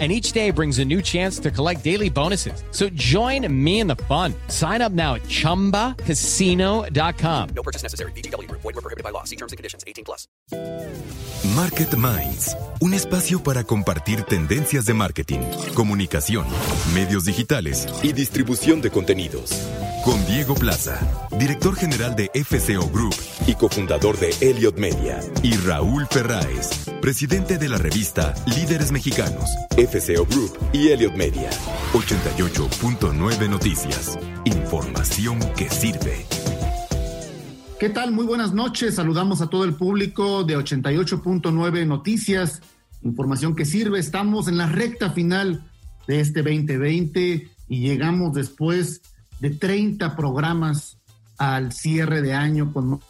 and each day brings a new chance to collect daily bonuses. So join me in the fun. Sign up now at ChumbaCasino.com. No purchase necessary. BGW. Void were prohibited by law. See terms and conditions. 18 plus. Market Minds. Un espacio para compartir tendencias de marketing, comunicación, medios digitales y distribución de contenidos. Con Diego Plaza, director general de FCO Group y cofundador de Elliot Media. Y Raúl Ferráez, presidente de la revista Líderes Mexicanos, FCO Group y Elliot Media. 88.9 Noticias. Información que sirve. ¿Qué tal? Muy buenas noches. Saludamos a todo el público de 88.9 Noticias. Información que sirve. Estamos en la recta final de este 2020 y llegamos después de 30 programas al cierre de año con un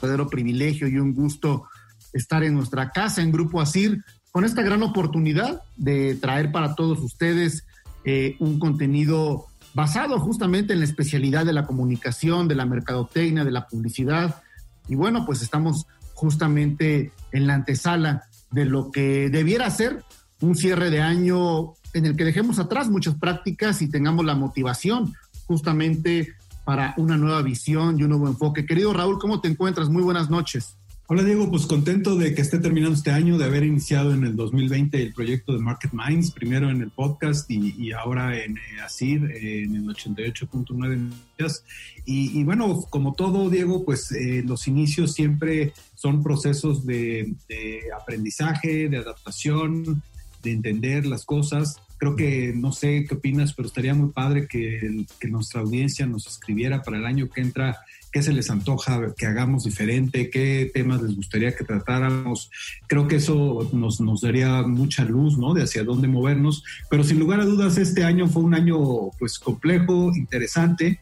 verdadero privilegio y un gusto estar en nuestra casa en Grupo Asir con esta gran oportunidad de traer para todos ustedes eh, un contenido basado justamente en la especialidad de la comunicación, de la mercadotecnia, de la publicidad. Y bueno, pues estamos justamente en la antesala de lo que debiera ser un cierre de año en el que dejemos atrás muchas prácticas y tengamos la motivación justamente para una nueva visión y un nuevo enfoque. Querido Raúl, ¿cómo te encuentras? Muy buenas noches. Hola Diego, pues contento de que esté terminando este año, de haber iniciado en el 2020 el proyecto de Market Minds, primero en el podcast y, ahora en eh, ASIR, en el 88.9 y, y, bueno, como todo Diego, pues eh, los inicios siempre son procesos de, de aprendizaje, de adaptación, de entender las cosas. Creo que no sé qué opinas, pero estaría muy padre que, que, nuestra audiencia nos escribiera para el año que entra qué se les antoja que hagamos diferente, qué temas les gustaría que tratáramos. Creo que eso nos, nos daría mucha luz, ¿no? De hacia dónde movernos. Pero sin lugar a dudas, este año fue un año pues complejo, interesante.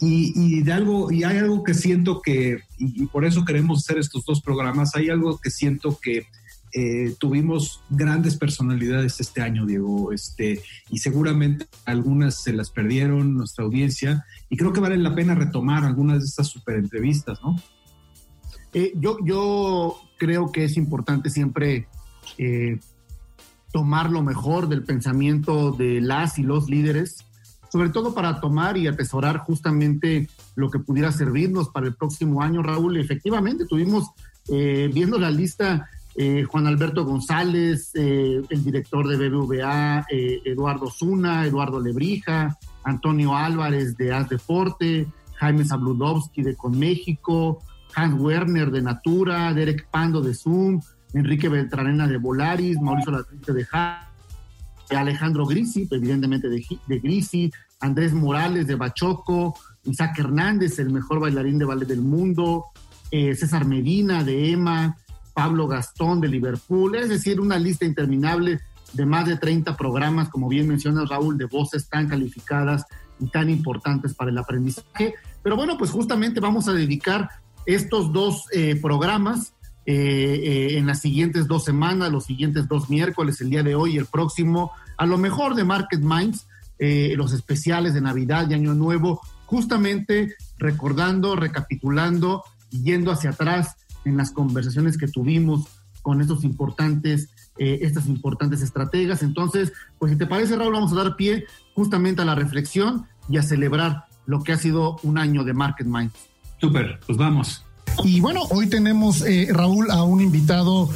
Y, de algo, y hay algo que siento que, y por eso queremos hacer estos dos programas, hay algo que siento que eh, tuvimos grandes personalidades este año, Diego, este, y seguramente algunas se las perdieron nuestra audiencia, y creo que vale la pena retomar algunas de estas super entrevistas, ¿no? Eh, yo, yo creo que es importante siempre eh, tomar lo mejor del pensamiento de las y los líderes, sobre todo para tomar y atesorar justamente lo que pudiera servirnos para el próximo año, Raúl. Efectivamente, tuvimos, viendo la lista, eh, Juan Alberto González, eh, el director de BBVA, eh, Eduardo Zuna, Eduardo Lebrija, Antonio Álvarez de As Jaime Zabludowski de Conméxico, Hans Werner de Natura, Derek Pando de Zoom, Enrique Beltranena de Volaris, Mauricio Latriste de Ja, Alejandro Grisi, evidentemente de, de Grisi, Andrés Morales de Bachoco, Isaac Hernández, el mejor bailarín de ballet del mundo, César Medina de EMA, Pablo Gastón de Liverpool, es decir, una lista interminable de más de 30 programas, como bien menciona Raúl, de voces tan calificadas y tan importantes para el aprendizaje. Pero bueno, pues justamente vamos a dedicar estos dos eh, programas eh, eh, en las siguientes dos semanas, los siguientes dos miércoles, el día de hoy y el próximo, a lo mejor de Market Minds, los especiales de Navidad y Año Nuevo, justamente recordando, recapitulando yendo hacia atrás en las conversaciones que tuvimos con estos importantes, eh, estas importantes estrategas. Entonces, pues si te parece, Raúl, vamos a dar pie justamente a la reflexión y a celebrar lo que ha sido un año de Market Minds. Súper, pues vamos. Y bueno, hoy tenemos, eh, Raúl, a un invitado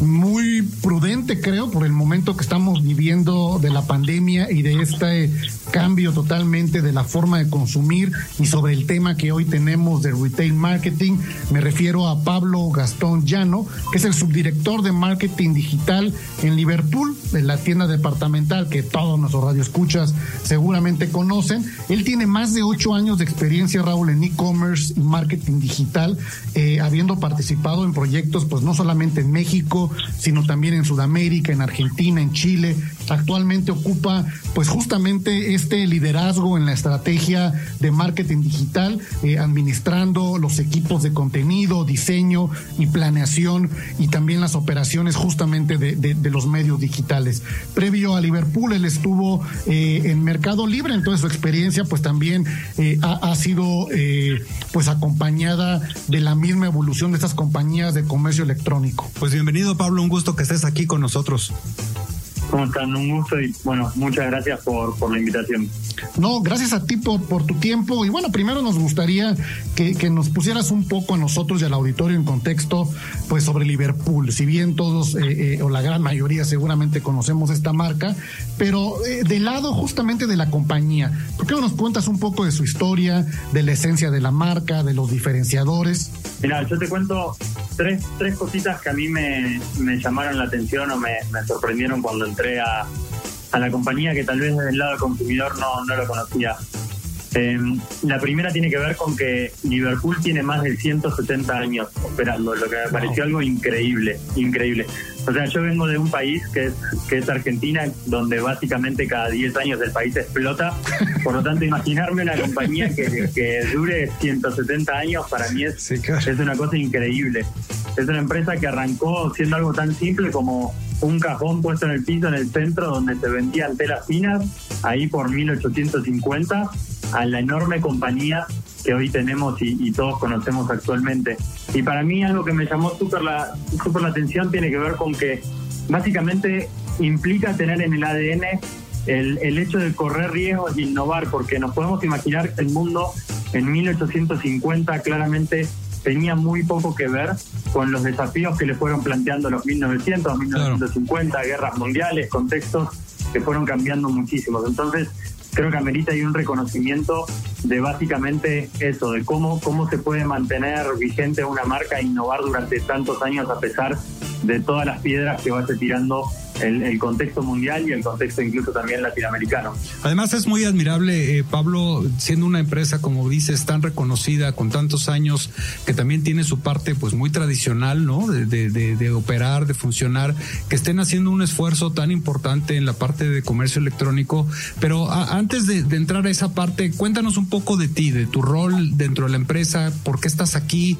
muy prudente, creo, por el momento que estamos viviendo de la pandemia y de este cambio totalmente de la forma de consumir y sobre el tema que hoy tenemos de retail marketing. Me refiero a Pablo Gastón Llano, que es el subdirector de marketing digital en Liverpool, en la tienda departamental que todos nuestros radioescuchas seguramente conocen. Él tiene más de ocho años de experiencia, Raúl, en e-commerce y marketing digital, eh, habiendo participado en proyectos, pues no solamente en México, Sino también en Sudamérica, en Argentina, en Chile. Actualmente ocupa pues justamente este liderazgo en la estrategia de marketing digital, eh, administrando los equipos de contenido, diseño y planeación y también las operaciones justamente de, de, los medios digitales. Previo a Liverpool, él estuvo eh, en Mercado Libre, entonces su experiencia pues también eh, ha, ha, sido pues acompañada de la misma evolución de estas compañías de comercio electrónico. Pues bienvenido Pablo, un gusto que estés aquí con nosotros. ¿Cómo están? Un gusto y bueno, muchas gracias por, por la invitación. No, gracias a ti por, por tu tiempo. Y bueno, primero nos gustaría que, que, nos pusieras un poco a nosotros y al auditorio en contexto, pues sobre Liverpool. Si bien todos, eh, eh, o la gran mayoría seguramente conocemos esta marca, pero eh, del lado justamente de la compañía, ¿por qué no nos cuentas un poco de su historia, de la esencia de la marca, de los diferenciadores? Mira, yo te cuento tres, tres cositas que a mí me, me llamaron la atención o me, me sorprendieron cuando entré a, a la compañía que tal vez desde el lado del consumidor no, no lo conocía. Eh, la primera tiene que ver con que Liverpool tiene más de 170 años operando, lo que me pareció algo increíble, increíble. O sea, yo vengo de un país que es, que es Argentina, donde básicamente cada 10 años el país explota. Por lo tanto, imaginarme una compañía que, que dure 170 años para mí es, es una cosa increíble. Es una empresa que arrancó siendo algo tan simple como un cajón puesto en el piso en el centro donde se vendían telas finas, ahí por 1850, a la enorme compañía que hoy tenemos y, todos conocemos actualmente. Y para mí algo que me llamó súper la, super la atención tiene que ver con que básicamente implica tener en el ADN el, el hecho de correr riesgos e innovar, porque nos podemos imaginar que el mundo en 1850 claramente tenía muy poco que ver con los desafíos que le fueron planteando los 1900, 1950, guerras mundiales, contextos que fueron cambiando muchísimo. Entonces, creo que amerita hay un reconocimiento de básicamente eso, de cómo, cómo se puede mantener vigente una marca e innovar durante tantos años a pesar de todas las piedras que vaya tirando el, contexto mundial y el contexto incluso también latinoamericano. Además es muy admirable, eh, Pablo, siendo una empresa, como dices, tan reconocida, con tantos años, que también tiene su parte pues muy tradicional, ¿no? De, de, operar, de funcionar, que estén haciendo un esfuerzo tan importante en la parte de comercio electrónico. Pero antes de, entrar a esa parte, cuéntanos un poco de ti, de tu rol dentro de la empresa, por qué estás aquí,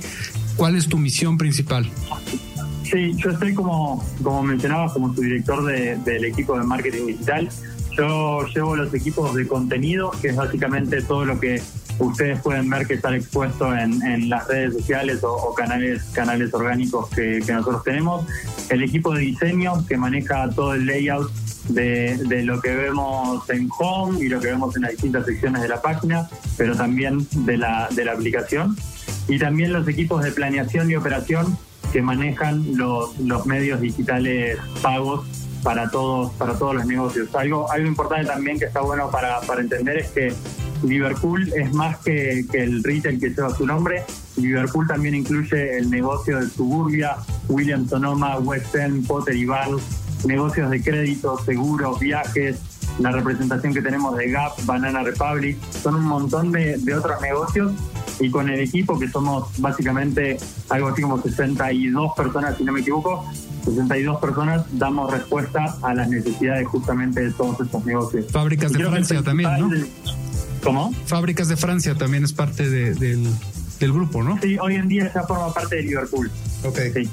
cuál es tu misión principal. Sí, yo estoy como, como mencionabas, como su director del equipo de marketing digital. Yo llevo los equipos de contenido, que es básicamente todo lo que ustedes pueden ver que está expuesto en, las redes sociales o, canales, canales orgánicos que, nosotros tenemos. El equipo de diseño, que maneja todo el layout de, de, lo que vemos en Home y lo que vemos en las distintas secciones de la página, pero también de la, de la aplicación. Y también los equipos de planeación y operación, que manejan los, medios digitales pagos para todos, para todos los negocios. Algo, algo importante también que está bueno para, para entender es que Liverpool es más que, que, el retail que lleva su nombre. Liverpool también incluye el negocio de Suburbia, William Sonoma, West End, Potter y Barnes, negocios de crédito, seguros, viajes, la representación que tenemos de Gap, Banana Republic, son un montón de, de otros negocios y con el equipo, que somos básicamente algo así como 62 personas, si no me equivoco, 62 personas, damos respuesta a las necesidades justamente de todos estos negocios. Fábricas de Francia también, ¿no? ¿Cómo? Fábricas de Francia también es parte del, del, grupo, ¿no? Sí, hoy en día ya forma parte de Liverpool. Ok. Sí.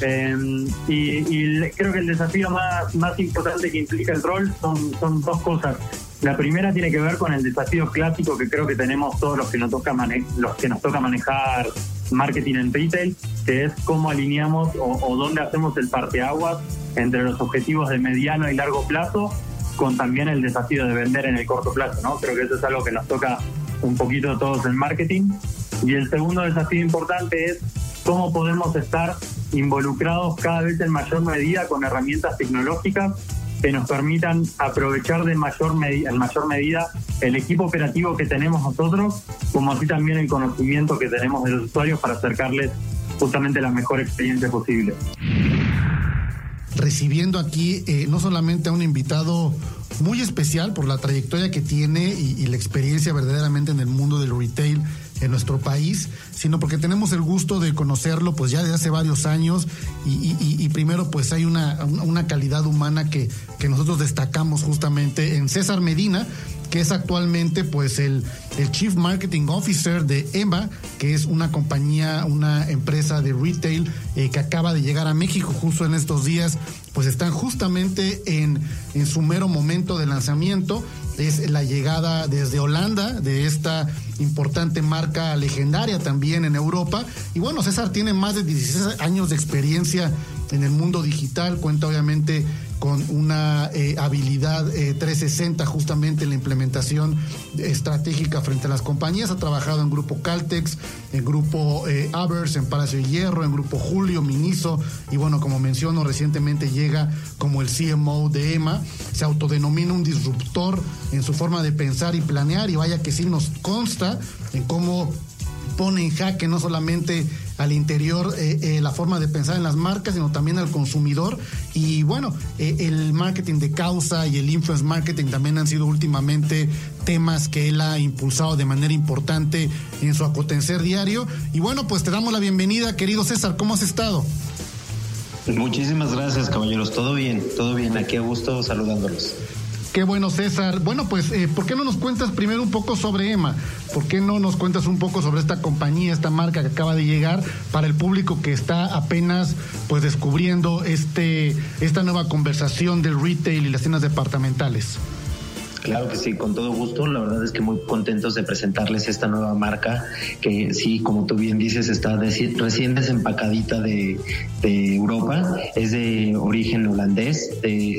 Em, y, creo que el desafío más, más importante que implica el rol son, son dos cosas. La primera tiene que ver con el desafío clásico que creo que tenemos todos los que nos toca, los que nos toca manejar marketing en retail, que es cómo alineamos o, dónde hacemos el parteaguas entre los objetivos de mediano y largo plazo con también el desafío de vender en el corto plazo, ¿no? Creo que eso es algo que nos toca un poquito todos en marketing. Y el segundo desafío importante es cómo podemos estar involucrados cada vez en mayor medida con herramientas tecnológicas que nos permitan aprovechar de mayor en mayor medida el equipo operativo que tenemos nosotros, como así también el conocimiento que tenemos de los usuarios para acercarles justamente la mejor experiencia posible. Recibiendo aquí eh, no solamente a un invitado muy especial por la trayectoria que tiene y, y la experiencia verdaderamente en el mundo del retail, en nuestro país, sino porque tenemos el gusto de conocerlo pues ya desde hace varios años. Y, primero pues hay una, una calidad humana que, que nosotros destacamos justamente en César Medina, que es actualmente pues el, el, Chief Marketing Officer de EMA, que es una compañía, una empresa de retail eh, que acaba de llegar a México justo en estos días, pues están justamente en, en su mero momento de lanzamiento. Es la llegada desde Holanda de esta importante marca legendaria también en Europa. Y bueno, César tiene más de 16 años de experiencia en el mundo digital, cuenta obviamente con una eh, habilidad 360 eh, justamente en la implementación estratégica frente a las compañías. Ha trabajado en Grupo Caltex, en Grupo eh, Avers, en Palacio de Hierro, en Grupo Julio, Miniso y bueno, como menciono, recientemente llega como el CMO de EMA. Se autodenomina un disruptor en su forma de pensar y planear y vaya que sí nos consta en cómo pone en jaque no solamente al interior eh, eh, la forma de pensar en las marcas, sino también al consumidor. Y bueno, eh, el marketing de causa y el influence marketing también han sido últimamente temas que él ha impulsado de manera importante en su acontecer diario. Y bueno, pues te damos la bienvenida, querido César, ¿cómo has estado? Muchísimas gracias, caballeros. Todo bien, todo bien. Aquí a gusto saludándolos. Qué bueno, César. Bueno, pues, eh, ¿por qué no nos cuentas primero un poco sobre Emma? ¿Por qué no nos cuentas un poco sobre esta compañía, esta marca que acaba de llegar para el público que está apenas pues descubriendo este esta nueva conversación del retail y las tiendas departamentales? Claro que sí, con todo gusto. La verdad es que muy contentos de presentarles esta nueva marca que sí, como tú bien dices, está recién desempacadita de, Europa. Es de origen holandés,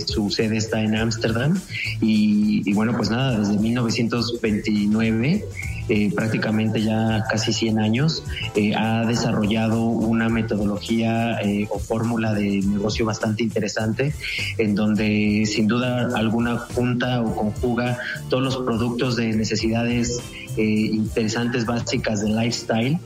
su sede está en Ámsterdam y, y bueno, pues nada, desde 1929 eh, prácticamente ya casi 100 años, eh, ha desarrollado una metodología eh, o fórmula de negocio bastante interesante, en donde sin duda alguna junta o conjuga todos los productos de necesidades interesantes básicas de lifestyle,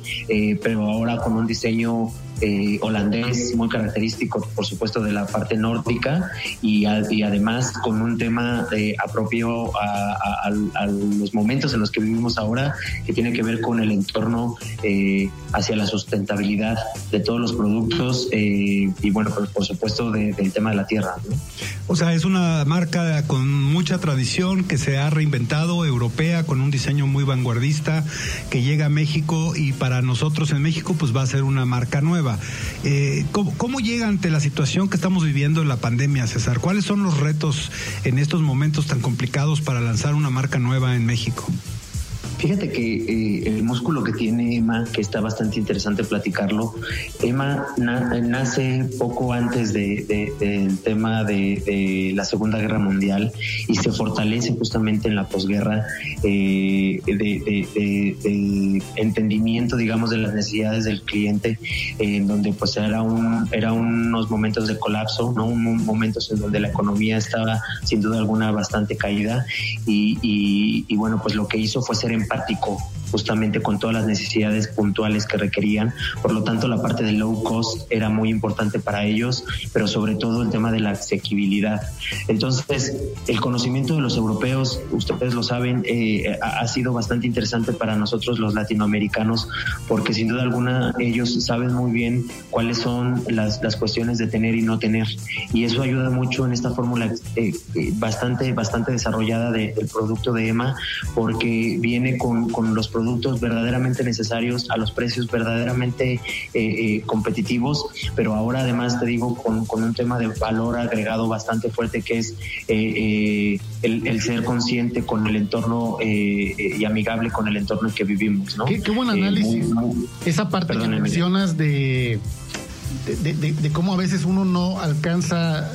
pero ahora con un diseño eh, holandés muy característico, por supuesto, de la parte nórdica y, y además con un tema de apropio a, los momentos en los que vivimos ahora, que tiene que ver con el entorno eh, hacia la sustentabilidad de todos los productos eh, y, bueno, pues, por supuesto, del tema de la tierra. O sea, es una marca con mucha tradición que se ha reinventado, europea, con un diseño muy vanguardista, que llega a México y para nosotros en México pues va a ser una marca nueva. Eh, ¿cómo, llega ante la situación que estamos viviendo en la pandemia, César? ¿Cuáles son los retos en estos momentos tan complicados para lanzar una marca nueva en México? Fíjate que eh, el músculo que tiene Emma, que está bastante interesante platicarlo, Emma nace poco antes del tema de, la Segunda Guerra Mundial y se fortalece justamente en la posguerra eh, de, entendimiento, digamos, de las necesidades del cliente, en donde pues era un era unos momentos de colapso, no un, momentos en donde la economía estaba sin duda alguna bastante caída y, y bueno pues lo que hizo fue ser empático justamente con todas las necesidades puntuales que requerían. Por lo tanto, la parte de low cost era muy importante para ellos, pero sobre todo el tema de la asequibilidad. Entonces, el conocimiento de los europeos, ustedes lo saben, eh, ha sido bastante interesante para nosotros los latinoamericanos, porque sin duda alguna ellos saben muy bien cuáles son las, las cuestiones de tener y no tener. Y eso ayuda mucho en esta fórmula eh, eh, bastante, bastante desarrollada del producto de EMA, porque viene con, con los productos productos verdaderamente necesarios a los precios verdaderamente eh, eh, competitivos, pero ahora además te digo con, un tema de valor agregado bastante fuerte que es eh, el, ser consciente con el entorno y amigable con el entorno en que vivimos. ¿no? Qué, buen análisis. Esa parte que mencionas de, de cómo a veces uno no alcanza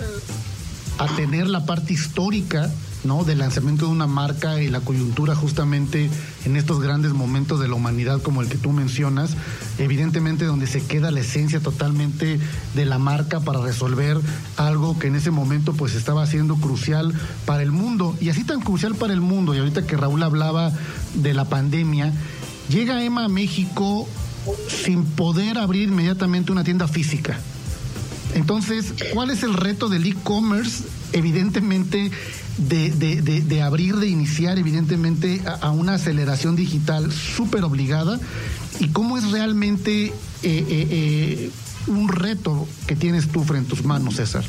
a tener la parte histórica ¿no? del lanzamiento de una marca y la coyuntura justamente en estos grandes momentos de la humanidad como el que tú mencionas, evidentemente donde se queda la esencia totalmente de la marca para resolver algo que en ese momento pues estaba siendo crucial para el mundo y así tan crucial para el mundo y ahorita que Raúl hablaba de la pandemia, llega Emma a México sin poder abrir inmediatamente una tienda física Entonces, ¿cuál es el reto del e-commerce? Evidentemente, de, de, de, abrir, de iniciar, evidentemente, a, una aceleración digital súper obligada. ¿Y cómo es realmente eh, eh, eh, un reto que tienes tú frente a tus manos, César?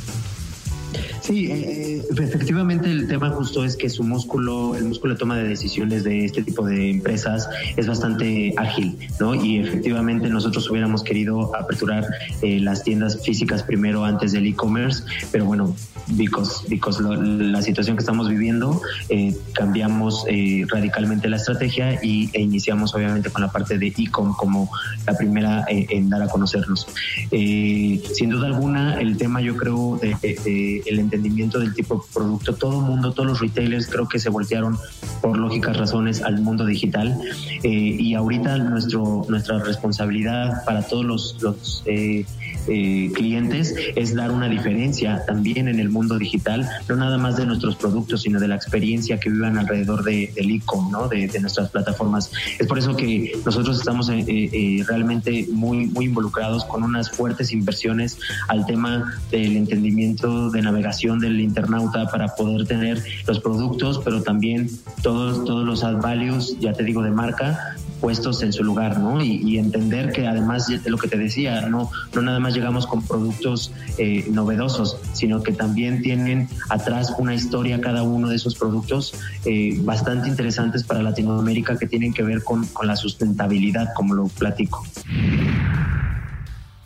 Sí, eh, efectivamente el tema justo es que su músculo, el músculo de toma de decisiones de este tipo de empresas es bastante ágil, ¿no? Y efectivamente nosotros hubiéramos querido aperturar eh, las tiendas físicas primero antes del e-commerce, pero bueno, because, because la situación que estamos viviendo, eh, cambiamos radicalmente la estrategia y, e iniciamos obviamente con la parte de e-com como la primera en dar a conocernos. sin duda alguna, el tema yo creo de, de el entendimiento del tipo de producto. Todo el mundo, todos los retailers creo que se voltearon por lógicas razones al mundo digital eh, y ahorita nuestro, nuestra responsabilidad para todos los, los eh, eh, clientes es dar una diferencia también en el mundo digital, no nada más de nuestros productos, sino de la experiencia que vivan alrededor de, del e-com, ¿no? de, nuestras plataformas. Es por eso que nosotros estamos realmente muy, muy involucrados con unas fuertes inversiones al tema del entendimiento de navegación del internauta para poder tener los productos, pero también todos, todos los ad values, ya te digo, de marca, puestos en su lugar, ¿no? Y, entender que además de lo que te decía, no, no nada más llegamos con productos eh, novedosos, sino que también tienen atrás una historia cada uno de esos productos eh, bastante interesantes para Latinoamérica que tienen que ver con, con la sustentabilidad, como lo platico.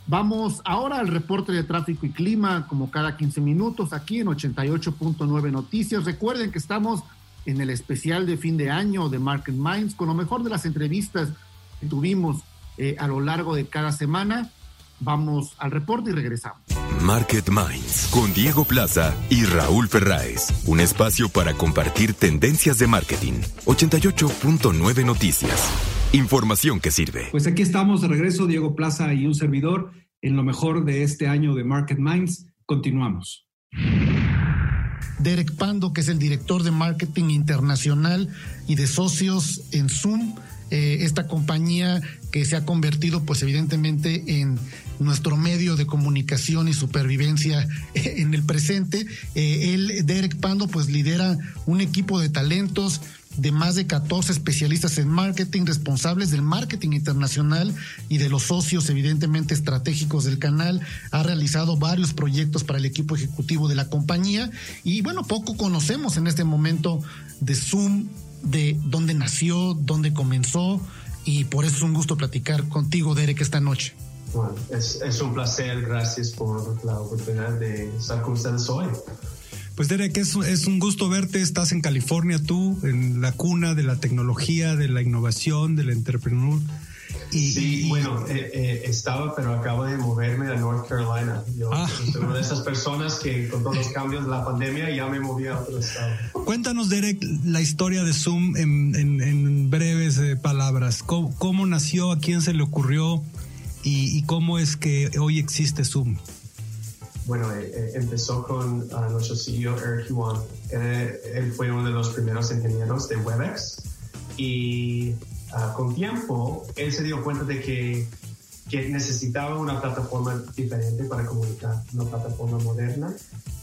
Vamos ahora al reporte de tráfico y clima, como cada 15 minutos, aquí en 88.9 Noticias. Recuerden que estamos en el especial de fin de año de Market Minds, con lo mejor de las entrevistas que tuvimos eh, a lo largo de cada semana. Vamos al reporte y regresamos. Market Minds con Diego Plaza y Raúl Ferráez. Un espacio para compartir tendencias de marketing. 88.9 Noticias. Información que sirve. Pues aquí estamos de regreso, Diego Plaza y un servidor en lo mejor de este año de Market Minds. Continuamos. Derek Pando, que es el director de marketing internacional y de socios en Zoom, eh, esta compañía que se ha convertido pues evidentemente en nuestro medio de comunicación y supervivencia en el presente. Eh, él, Derek Pando, pues lidera un equipo de talentos de más de 14 especialistas en marketing, responsables del marketing internacional y de los socios evidentemente estratégicos del canal. Ha realizado varios proyectos para el equipo ejecutivo de la compañía y bueno, poco conocemos en este momento de Zoom, de dónde nació, dónde comenzó y por eso es un gusto platicar contigo, Derek, esta noche. Bueno, es, es un placer, gracias por la oportunidad de estar con ustedes hoy. Pues Derek, es, es un gusto verte. Estás en California tú, en la cuna de la tecnología, de la innovación, del entrepreneur. Y, sí, bueno, eh, eh, estaba, pero acabo de moverme a North Carolina. Yo ah. soy una de esas personas que con todos los cambios de la pandemia ya me moví a otro estado. Cuéntanos, Derek, la historia de Zoom en, en, breves eh, palabras. ¿Cómo, ¿Cómo, nació? ¿A quién se le ocurrió? Y, y, cómo es que hoy existe Zoom? bueno, eh, eh, empezó con ah, nuestro CEO Eric Yuan. Él, fue uno de los primeros ingenieros de WebEx y ah, con tiempo él se dio cuenta de que, que, necesitaba una plataforma diferente para comunicar, una plataforma moderna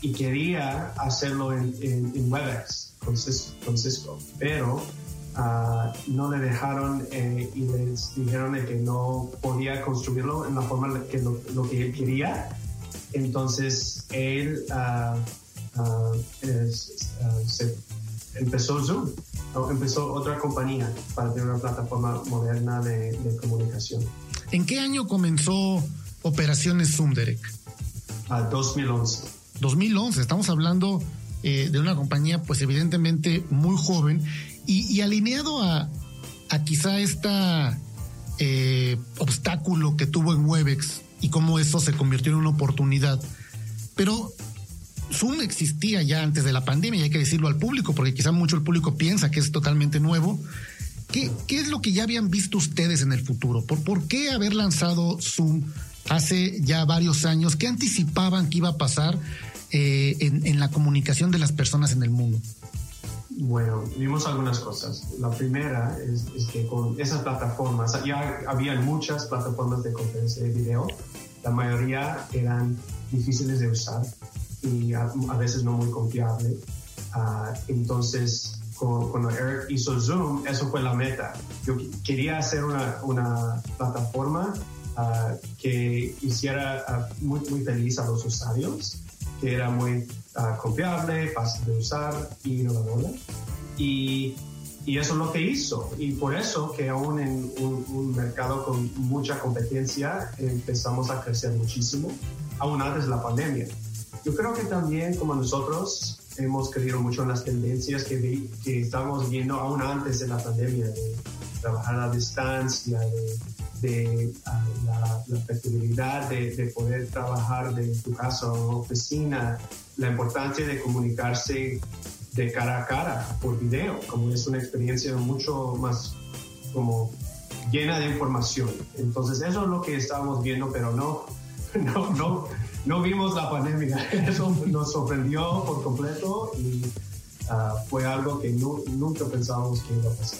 y quería hacerlo en, en, WebEx con Cisco, pero ah, no le dejaron eh, y les dijeron que no podía construirlo en la forma que lo, lo que él quería entonces él uh, se empezó Zoom, empezó otra compañía para tener una plataforma moderna de, comunicación. ¿En qué año comenzó Operaciones Zoom, Derek? 2011. 2011, estamos hablando eh, de una compañía pues evidentemente muy joven y, alineado a, quizá este obstáculo que tuvo en Webex y cómo eso se convirtió en una oportunidad. Pero Zoom existía ya antes de la pandemia y hay que decirlo al público porque quizá mucho el público piensa que es totalmente nuevo. ¿Qué, es lo que ya habían visto ustedes en el futuro? ¿Por, ¿Por qué haber lanzado Zoom hace ya varios años? ¿Qué anticipaban que iba a pasar eh, en la comunicación de las personas en el mundo? Bueno, vimos algunas cosas. La primera es, que con esas plataformas, ya había muchas plataformas de conferencia de video, la mayoría eran difíciles de usar y a, veces no muy confiable. Ah, entonces, cuando Eric hizo Zoom, eso fue la meta. Yo quería hacer una, una plataforma uh, que hiciera uh, muy, muy feliz a los usuarios, que era muy uh, confiable, fácil de usar y innovadora. Y, y, eso es lo que hizo. Y por eso que aún en un, un mercado con mucha competencia empezamos a crecer muchísimo, aún antes de la pandemia. Yo creo que también como nosotros hemos creído mucho en las tendencias que, que estamos viendo aún antes de la pandemia, de trabajar a distancia, de, de la, la, flexibilidad de, de, poder trabajar de tu casa o oficina, la importancia de comunicarse de cara a cara por video, como es una experiencia mucho más como llena de información. Entonces eso es lo que estamos viendo, pero no, no, no no vimos la pandemia. Eso nos sorprendió por completo y ah, fue algo que nunca pensábamos que iba a pasar.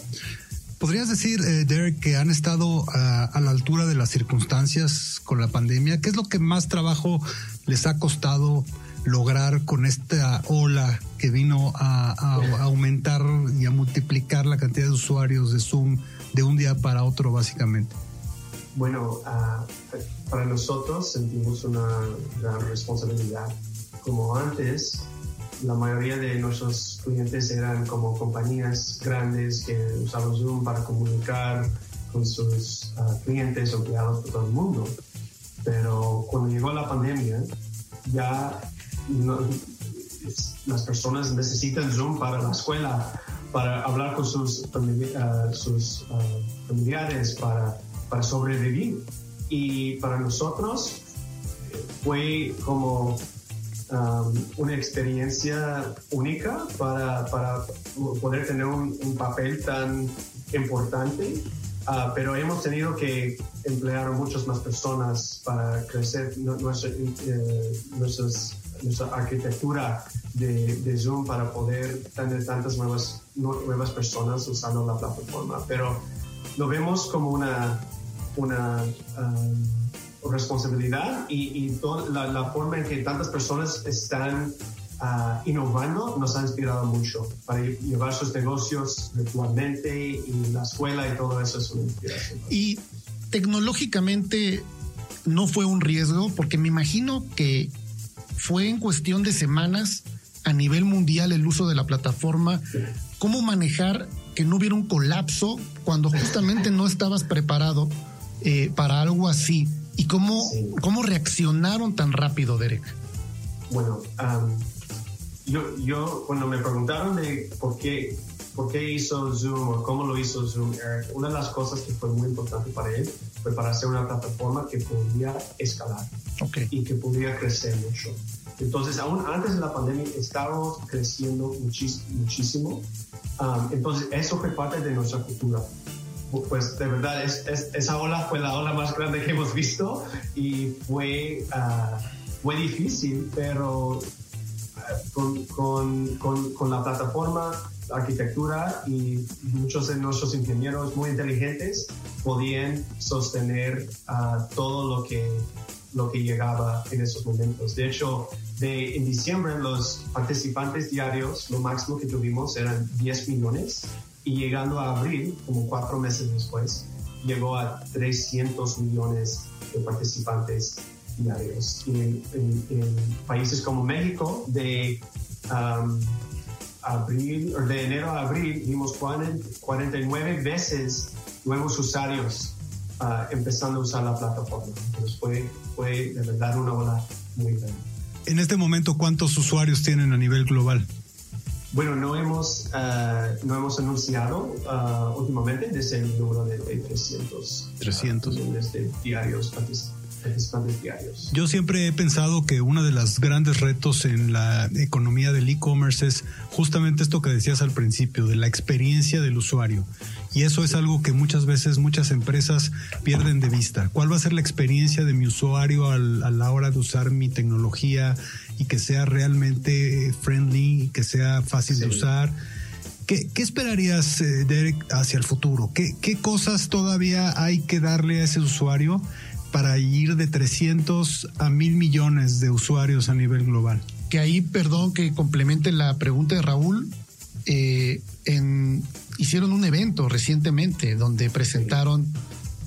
¿Podrías decir, eh, Derek, que han estado ah, a la altura de las circunstancias con la pandemia? ¿Qué es lo que más trabajo les ha costado lograr con esta ola que vino a, aumentar y a multiplicar la cantidad de usuarios de Zoom de un día para otro, básicamente? Bueno, uh, para nosotros sentimos una gran responsabilidad. Como antes, la mayoría de nuestros clientes eran como compañías grandes que usaban Zoom para comunicar con sus uh, clientes o empleados por todo el mundo. Pero cuando llegó la pandemia, ya las personas necesitan Zoom para la escuela, para hablar con sus, uh, sus familiares, para para sobrevivir. Y para nosotros fue como um, una experiencia única para, para poder tener un, papel tan importante, uh, pero hemos tenido que emplear muchas más personas para crecer nuestra, eh, nuestra arquitectura de, de, Zoom para poder tener tantas nuevas, nuevas personas usando la plataforma. Pero lo vemos como una una um, responsabilidad y, y la, la, forma en que tantas personas están uh, innovando nos ha inspirado mucho para llevar sus negocios virtualmente y la escuela y todo eso es una inspiración. Y tecnológicamente no fue un riesgo porque me imagino que fue en cuestión de semanas a nivel mundial el uso de la plataforma. ¿Cómo manejar que no hubiera un colapso cuando justamente no estabas preparado? Eh, para algo así. ¿Y cómo, cómo reaccionaron tan rápido, Derek? Bueno, yo, yo cuando me preguntaron de por qué, por qué hizo Zoom o cómo lo hizo Zoom, Eric, una de las cosas que fue muy importante para él fue para hacer una plataforma que podía escalar y que podía crecer mucho. Entonces, aún antes de la pandemia, estábamos creciendo muchísimo. entonces, eso fue parte de nuestra cultura pues de verdad es, esa ola fue la ola más grande que hemos visto y fue, uh, fue difícil, pero ah, con, con, con, la plataforma, la arquitectura y muchos de nuestros ingenieros muy inteligentes podían sostener uh, todo lo que, lo que llegaba en esos momentos. De hecho, en diciembre los participantes diarios, lo máximo que tuvimos eran 10 millones y llegando a abril, como cuatro meses después, llegó a 300 millones de participantes diarios. Y en, países como México, de um, abril, de enero a abril, vimos 49 veces nuevos usuarios uh, empezando a usar la plataforma. Entonces fue, fue de verdad una ola muy grande. En este momento, ¿cuántos usuarios tienen a nivel global? Bueno, no hemos, uh, no hemos anunciado uh, últimamente desde el número de, de 300, 300. Uh, de diarios participantes diarios. Yo siempre he pensado que uno de los grandes retos en la economía del e-commerce es justamente esto que decías al principio, de la experiencia del usuario. Y eso es algo que muchas veces muchas empresas pierden de vista. ¿Cuál va a ser la experiencia de mi usuario al, a la hora de usar mi tecnología y que sea realmente friendly, que sea fácil de usar? ¿Qué, ¿Qué, esperarías, eh, Derek, hacia el futuro? ¿Qué, ¿Qué cosas todavía hay que darle a ese usuario para ir de 300 a mil millones de usuarios a nivel global. Que ahí, perdón que complemente la pregunta de Raúl, eh, en, hicieron un evento recientemente donde presentaron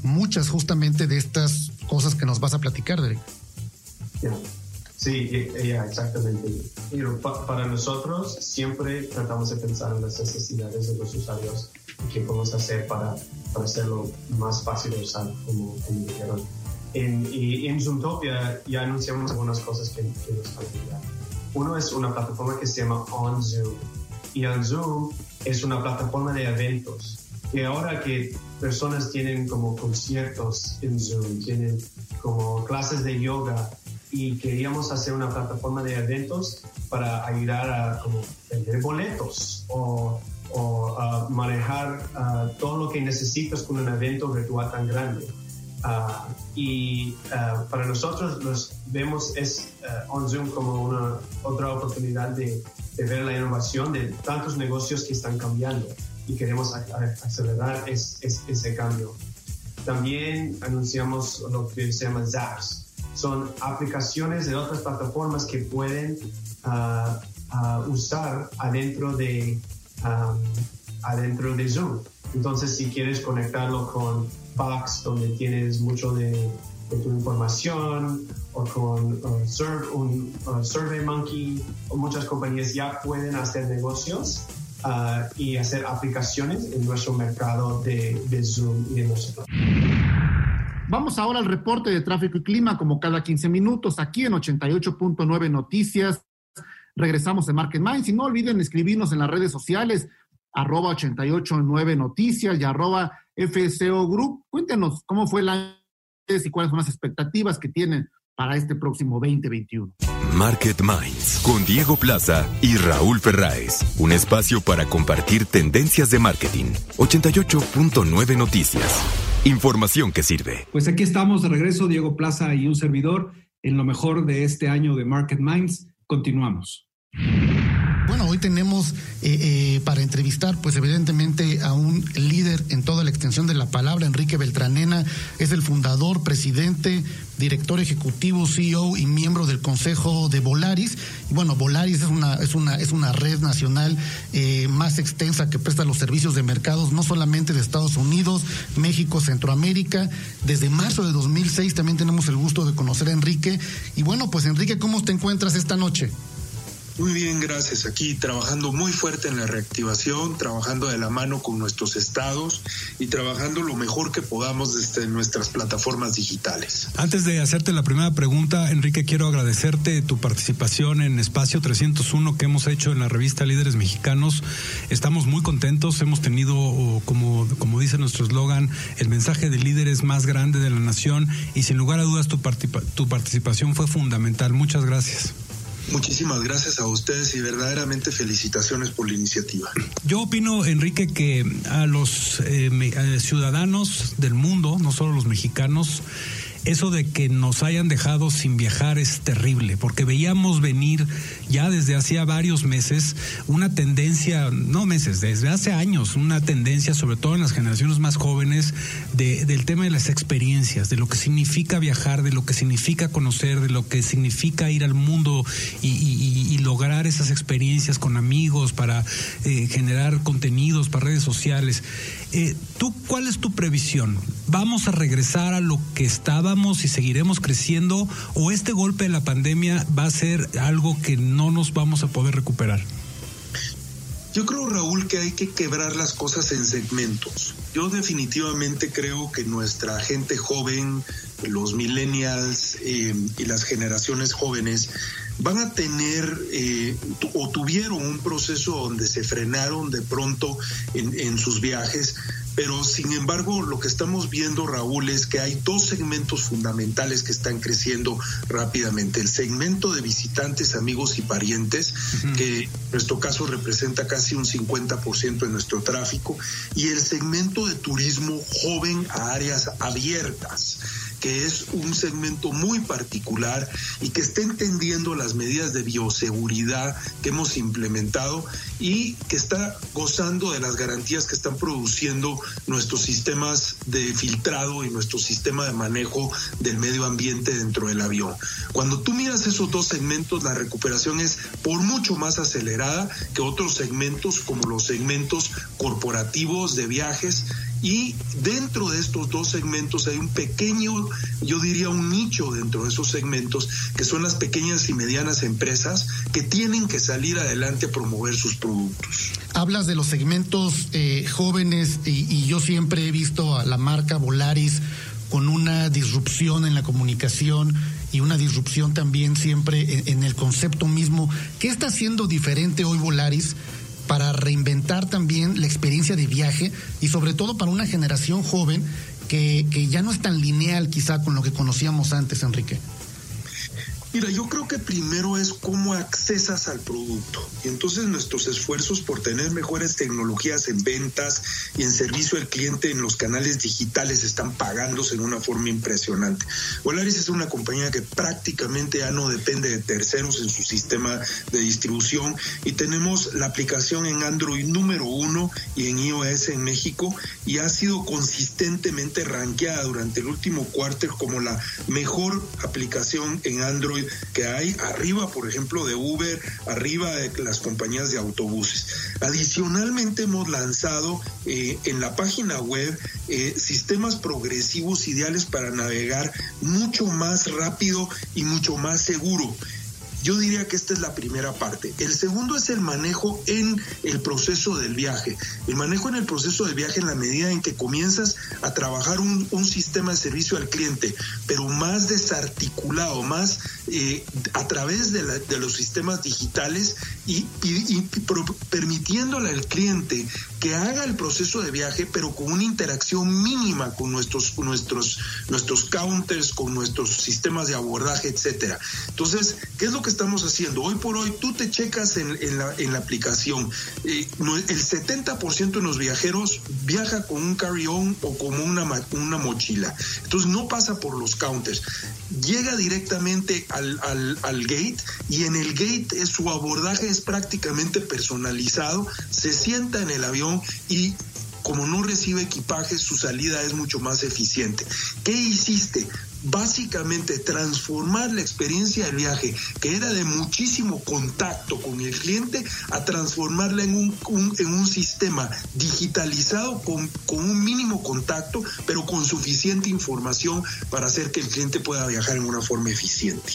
muchas justamente de estas cosas que nos vas a platicar, Derek. Sí, exactamente. para nosotros siempre tratamos de pensar en las necesidades de los usuarios y qué podemos hacer para, para hacerlo más fácil de usar, como, dijeron. En, y en Zoomtopia ya anunciamos algunas cosas que, que nos faltan. Uno es una plataforma que se llama OnZoom. Y OnZoom es una plataforma de eventos. Y ahora que personas tienen como conciertos en Zoom, tienen como clases de yoga y queríamos hacer una plataforma de eventos para ayudar a como vender boletos o, o manejar todo lo que necesitas con un evento virtual tan grande. Uh, y uh, para nosotros nos vemos es uh, on Zoom como una otra oportunidad de, de, ver la innovación de tantos negocios que están cambiando y queremos acelerar es, es, ese cambio. También anunciamos lo que se llama Zaps. Son aplicaciones de otras plataformas que pueden usar adentro de, um, adentro de Zoom. Entonces, si quieres conectarlo con Box, donde tienes mucho de, tu información, o con uh, un uh, Survey Monkey, o muchas compañías ya pueden hacer negocios uh, y hacer aplicaciones en nuestro mercado de, de Zoom y de nosotros. Vamos ahora al reporte de tráfico y clima, como cada 15 minutos, aquí en 88.9 Noticias. Regresamos de Market Minds y no olviden escribirnos en las redes sociales, arroba 889 Noticias y arroba FCO Group. Cuéntenos cómo fue el año y cuáles son las expectativas que tienen para este próximo 2021. Market Minds con Diego Plaza y Raúl Ferráez. Un espacio para compartir tendencias de marketing. 88.9 Noticias. Información que sirve. Pues aquí estamos de regreso, Diego Plaza y un servidor, en lo mejor de este año de Market Minds. Continuamos. Bueno, hoy tenemos eh, eh, para entrevistar, pues evidentemente a un líder en toda la extensión de la palabra, Enrique Beltranena, es el fundador, presidente, director ejecutivo, CEO y miembro del Consejo de Volaris. Y bueno, Volaris es una, es una, es una red nacional eh, más extensa que presta los servicios de mercados, no solamente de Estados Unidos, México, Centroamérica. Desde marzo de 2006 también tenemos el gusto de conocer a Enrique. Y bueno, pues Enrique, ¿cómo te encuentras esta noche? Muy bien, gracias. Aquí trabajando muy fuerte en la reactivación, trabajando de la mano con nuestros estados y trabajando lo mejor que podamos desde nuestras plataformas digitales. Antes de hacerte la primera pregunta, Enrique, quiero agradecerte tu participación en Espacio 301 que hemos hecho en la revista Líderes Mexicanos. Estamos muy contentos, hemos tenido, como, como dice nuestro eslogan, el mensaje de líderes más grande de la nación y sin lugar a dudas tu, tu participación fue fundamental. Muchas gracias. Muchísimas gracias a ustedes y verdaderamente felicitaciones por la iniciativa. Yo opino, Enrique, que a los eh, ciudadanos del mundo, no solo los mexicanos, eso de que nos hayan dejado sin viajar es terrible, porque veíamos venir ya desde hacía varios meses una tendencia, no meses, desde hace años, una tendencia, sobre todo en las generaciones más jóvenes, de, del tema de las experiencias, de lo que significa viajar, de lo que significa conocer, de lo que significa ir al mundo y, lograr esas experiencias con amigos para eh, generar contenidos para redes sociales. Eh, ¿Tú cuál es tu previsión? ¿Vamos a regresar a lo que y seguiremos creciendo o este golpe de la pandemia va a ser algo que no nos vamos a poder recuperar? Yo creo, Raúl, que hay que quebrar las cosas en segmentos. Yo definitivamente creo que nuestra gente joven, los millennials eh, y las generaciones jóvenes van a tener eh, o tuvieron un proceso donde se frenaron de pronto en, en sus viajes pero sin embargo, lo que estamos viendo, Raúl, es que hay dos segmentos fundamentales que están creciendo rápidamente. El segmento de visitantes, amigos y parientes, que en nuestro caso representa casi un 50% de nuestro tráfico, y el segmento de turismo joven a áreas abiertas que es un segmento muy particular y que está entendiendo las medidas de bioseguridad que hemos implementado y que está gozando de las garantías que están produciendo nuestros sistemas de filtrado y nuestro sistema de manejo del medio ambiente dentro del avión. Cuando tú miras esos dos segmentos, la recuperación es por mucho más acelerada que otros segmentos como los segmentos corporativos de viajes y dentro de estos dos segmentos hay un pequeño, yo diría un nicho dentro de esos segmentos, que son las pequeñas y medianas empresas que tienen que salir adelante a promover sus productos. Hablas de los segmentos eh, jóvenes y, y yo siempre he visto a la marca Volaris con una disrupción en la comunicación y una disrupción también siempre en, en, el concepto mismo. ¿Qué está haciendo diferente hoy Volaris para reinventar también la experiencia de viaje y sobre todo para una generación joven que, que ya no es tan lineal quizá con lo que conocíamos antes, Enrique? Mira, yo creo que primero es cómo accesas al producto. Y entonces nuestros esfuerzos por tener mejores tecnologías en ventas y en servicio al cliente en los canales digitales están pagándose en una forma impresionante. Volaris es una compañía que prácticamente ya no depende de terceros en su sistema de distribución y tenemos la aplicación en Android número uno y en iOS en México y ha sido consistentemente rankeada durante el último cuarto como la mejor aplicación en Android que hay arriba, por ejemplo, de Uber, arriba de las compañías de autobuses. Adicionalmente hemos lanzado eh, en la página web eh, sistemas progresivos ideales para navegar mucho más rápido y mucho más seguro. Yo diría que esta es la primera parte. El segundo es el manejo en el proceso del viaje. El manejo en el proceso del viaje en la medida en que comienzas a trabajar un, sistema de servicio al cliente, pero más desarticulado, más eh, a través de, la, de, los sistemas digitales y, permitiéndole al cliente que haga el proceso de viaje, pero con una interacción mínima con nuestros, nuestros, nuestros counters, con nuestros sistemas de abordaje, etcétera. Entonces, ¿qué es lo que estamos haciendo? Hoy por hoy tú te checas en, la, aplicación. Eh, el 70% de los viajeros viaja con un carry-on o como una, una mochila. Entonces no pasa por los counters. Llega directamente al, al, gate y en el gate es, su abordaje es prácticamente personalizado. Se sienta en el avión y como no recibe equipaje, su salida es mucho más eficiente. ¿Qué hiciste? Básicamente transformar la experiencia del viaje, que era de muchísimo contacto con el cliente, a transformarla en un, en un sistema digitalizado con, con, un mínimo contacto, pero con suficiente información para hacer que el cliente pueda viajar en una forma eficiente.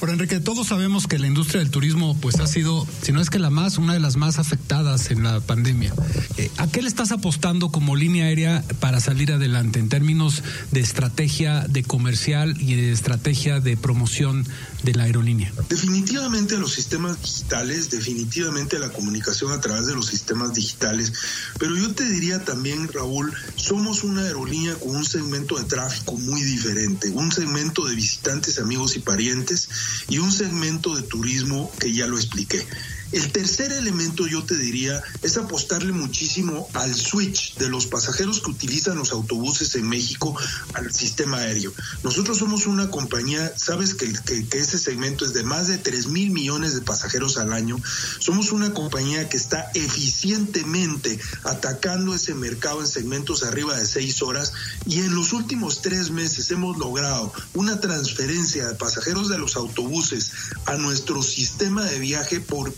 Ahora, Enrique, todos sabemos que la industria del turismo pues ha sido, si no es que la más, una de las más afectadas en la pandemia. Eh, ¿A qué le estás apostando como línea aérea para salir adelante en términos de estrategia de comercio? Y de estrategia de promoción de la aerolínea? Definitivamente los sistemas digitales, definitivamente la comunicación a través de los sistemas digitales, pero yo te diría también, Raúl, somos una aerolínea con un segmento de tráfico muy diferente, un segmento de visitantes, amigos y parientes y un segmento de turismo que ya lo expliqué. El tercer elemento yo te diría es apostarle muchísimo al switch de los pasajeros que utilizan los autobuses en México al sistema aéreo. Nosotros somos una compañía, sabes que, que, ese segmento es de más de 3 mil millones de pasajeros al año. Somos una compañía que está eficientemente atacando ese mercado en segmentos arriba de 6 horas y en los últimos tres meses hemos logrado una transferencia de pasajeros de los autobuses a nuestro sistema de viaje por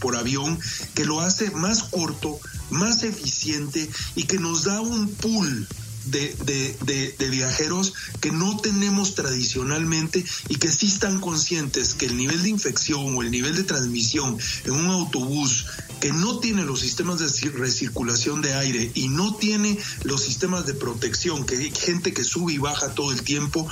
por, avión que lo hace más corto, más eficiente y que nos da un pool de, de, de, de, viajeros que no tenemos tradicionalmente y que sí están conscientes que el nivel de infección o el nivel de transmisión en un autobús que no tiene los sistemas de recirculación de aire y no tiene los sistemas de protección, que hay gente que sube y baja todo el tiempo,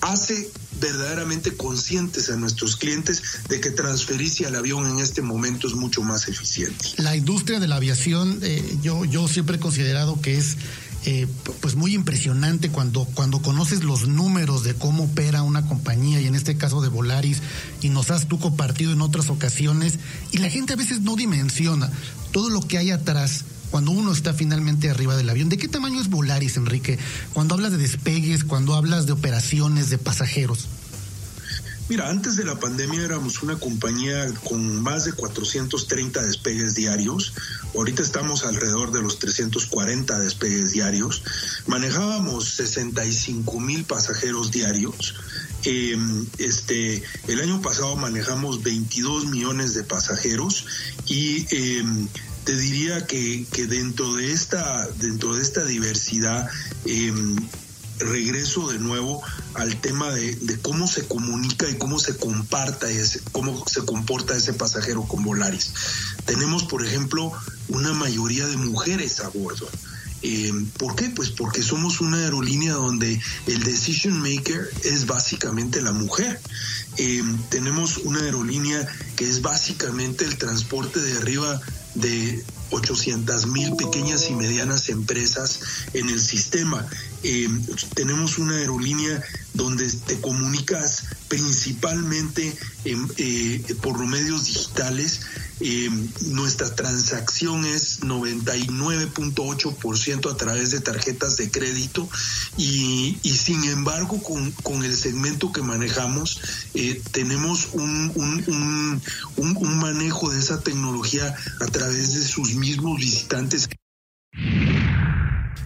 hace verdaderamente conscientes a nuestros clientes de que transferirse al avión en este momento es mucho más eficiente. La industria de la aviación, eh, yo, yo siempre he considerado que es eh, pues muy impresionante cuando, cuando conoces los números de cómo opera una compañía y en este caso de Volaris y nos has tú compartido en otras ocasiones y la gente a veces no dimensiona todo lo que hay atrás cuando uno está finalmente arriba del avión. ¿De qué tamaño es Volaris, Enrique? Cuando hablas de despegues, cuando hablas de operaciones, de pasajeros. Mira, antes de la pandemia éramos una compañía con más de 430 despegues diarios. Ahorita estamos alrededor de los 340 despegues diarios. Manejábamos 65 mil pasajeros diarios. Eh, este, el año pasado manejamos 22 millones de pasajeros y eh, te diría que, que, dentro de esta dentro de esta diversidad eh, regreso de nuevo al tema de, cómo se comunica y cómo se comparta ese, cómo se comporta ese pasajero con Volaris. Tenemos, por ejemplo, una mayoría de mujeres a bordo. Eh, ¿Por qué? Pues porque somos una aerolínea donde el decision maker es básicamente la mujer. Eh, tenemos una aerolínea que es básicamente el transporte de arriba de 800 mil pequeñas y medianas empresas en el sistema. Eh, tenemos una aerolínea donde te comunicas principalmente en, eh, por los medios digitales. Eh, nuestra transacción es 99.8% a través de tarjetas de crédito y, sin embargo con, con, el segmento que manejamos tenemos un, un, un manejo de esa tecnología a través de sus mismos visitantes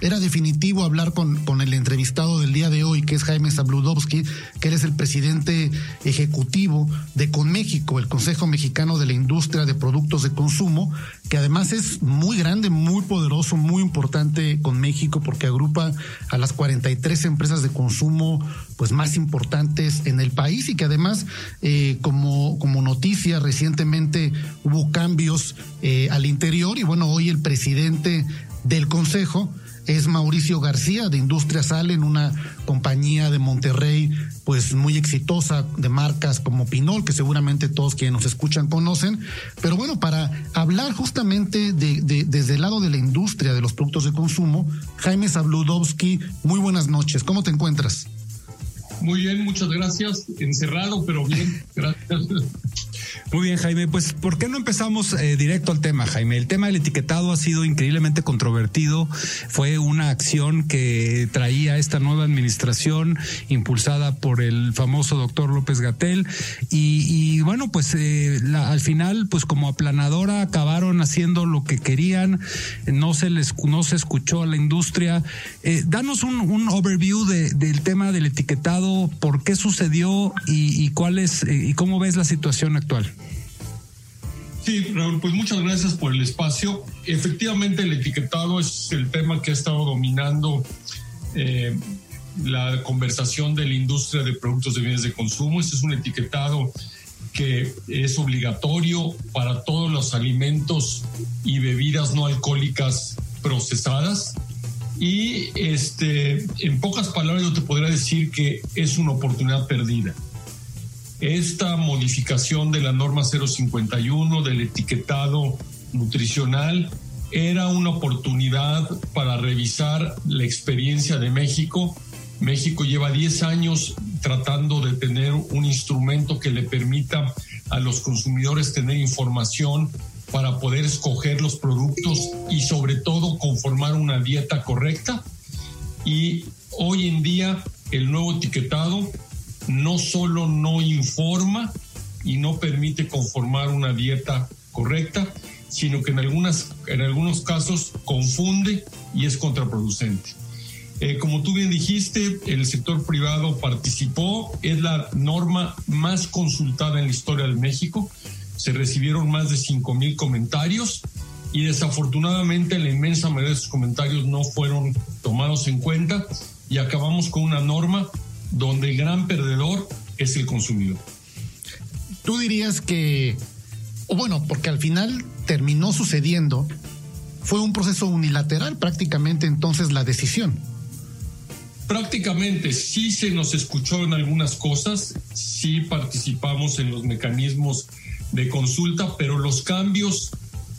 era definitivo hablar con, con, el entrevistado del día de hoy, que es Jaime Zabludovsky, que él es el presidente ejecutivo de Conméxico, el Consejo Mexicano de la Industria de Productos de Consumo, que además es muy grande, muy poderoso, muy importante con México, porque agrupa a las 43 empresas de consumo pues más importantes en el país y que además eh, como, como noticia recientemente hubo cambios eh, al interior y bueno, hoy el presidente del Consejo es Mauricio García de Industria Salen, una compañía de Monterrey pues muy exitosa de marcas como Pinol, que seguramente todos quienes nos escuchan conocen. Pero bueno, para hablar justamente de, de, desde el lado de la industria de los productos de consumo, Jaime Sabludowski, muy buenas noches, ¿cómo te encuentras? Muy bien, muchas gracias. Encerrado, pero bien, gracias. Muy bien, Jaime. Pues, ¿por qué no empezamos eh, directo al tema, Jaime? El tema del etiquetado ha sido increíblemente controvertido. Fue una acción que traía esta nueva administración impulsada por el famoso doctor López Gatel. Y, bueno, pues eh, al final, pues como aplanadora, acabaron haciendo lo que querían. No se les no se escuchó a la industria. Eh, danos un, un overview de, del tema del etiquetado, por qué sucedió y, y cuál es y cómo ves la situación actual. Sí, Raúl, pues muchas gracias por el espacio. Efectivamente, el etiquetado es el tema que ha estado dominando eh, la conversación de la industria de productos de bienes de consumo. Este es un etiquetado que es obligatorio para todos los alimentos y bebidas no alcohólicas procesadas. Y este, en pocas palabras yo te podría decir que es una oportunidad perdida. Esta modificación de la norma 051 del etiquetado nutricional era una oportunidad para revisar la experiencia de México. México lleva 10 años tratando de tener un instrumento que le permita a los consumidores tener información para poder escoger los productos y sobre todo conformar una dieta correcta. Y hoy en día el nuevo etiquetado no solo no informa y no permite conformar una dieta correcta, sino que en, algunas, en algunos casos confunde y es contraproducente. Eh, como tú bien dijiste, el sector privado participó, es la norma más consultada en la historia de México, se recibieron más de 5 mil comentarios y desafortunadamente la inmensa mayoría de esos comentarios no fueron tomados en cuenta y acabamos con una norma donde el gran perdedor es el consumidor. Tú dirías que, o bueno, porque al final terminó sucediendo, fue un proceso unilateral prácticamente entonces la decisión. Prácticamente sí se nos escuchó en algunas cosas, sí participamos en los mecanismos de consulta, pero los cambios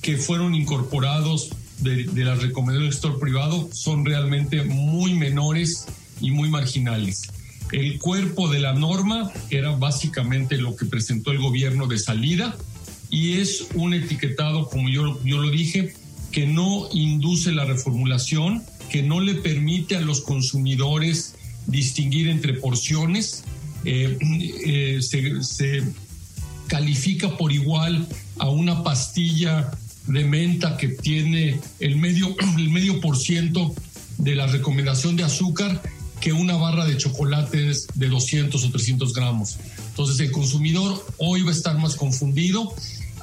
que fueron incorporados de, de las recomendaciones del sector privado son realmente muy menores y muy marginales. El cuerpo de la norma era básicamente lo que presentó el gobierno de salida y es un etiquetado, como yo, yo lo dije, que no induce la reformulación, que no le permite a los consumidores distinguir entre porciones. eh, eh, se, se califica por igual a una pastilla de menta que tiene el medio, el medio por ciento de la recomendación de azúcar que una barra de chocolates de 200 o 300 gramos. Entonces el consumidor hoy va a estar más confundido.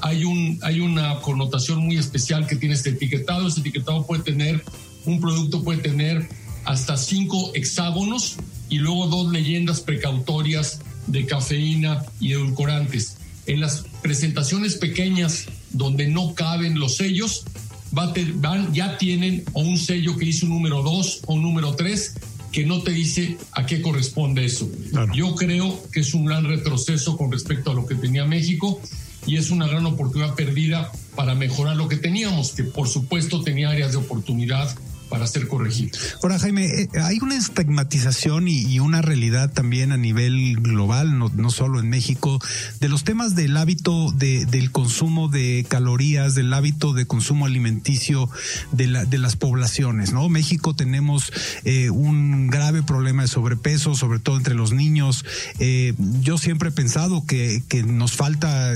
Hay, un, hay una connotación muy especial que tiene este etiquetado. Este etiquetado puede tener, un producto puede tener hasta cinco hexágonos y luego dos leyendas precautorias de cafeína y edulcorantes. En las presentaciones pequeñas donde no caben los sellos, van, ya tienen o un sello que dice un número 2 o un número 3 que no te dice a qué corresponde eso. Yo creo que es un gran retroceso con respecto a lo que tenía México y es una gran oportunidad perdida para mejorar lo que teníamos, que por supuesto tenía áreas de oportunidad para ser corregido. Ahora, Jaime, eh, hay una estigmatización y, una realidad también a nivel global, no, solo en México, de los temas del hábito de, del consumo de calorías, del hábito de consumo alimenticio de, la, de las poblaciones, ¿no? México tenemos eh, un grave problema de sobrepeso, sobre todo entre los niños. Eh, yo siempre he pensado que, que nos falta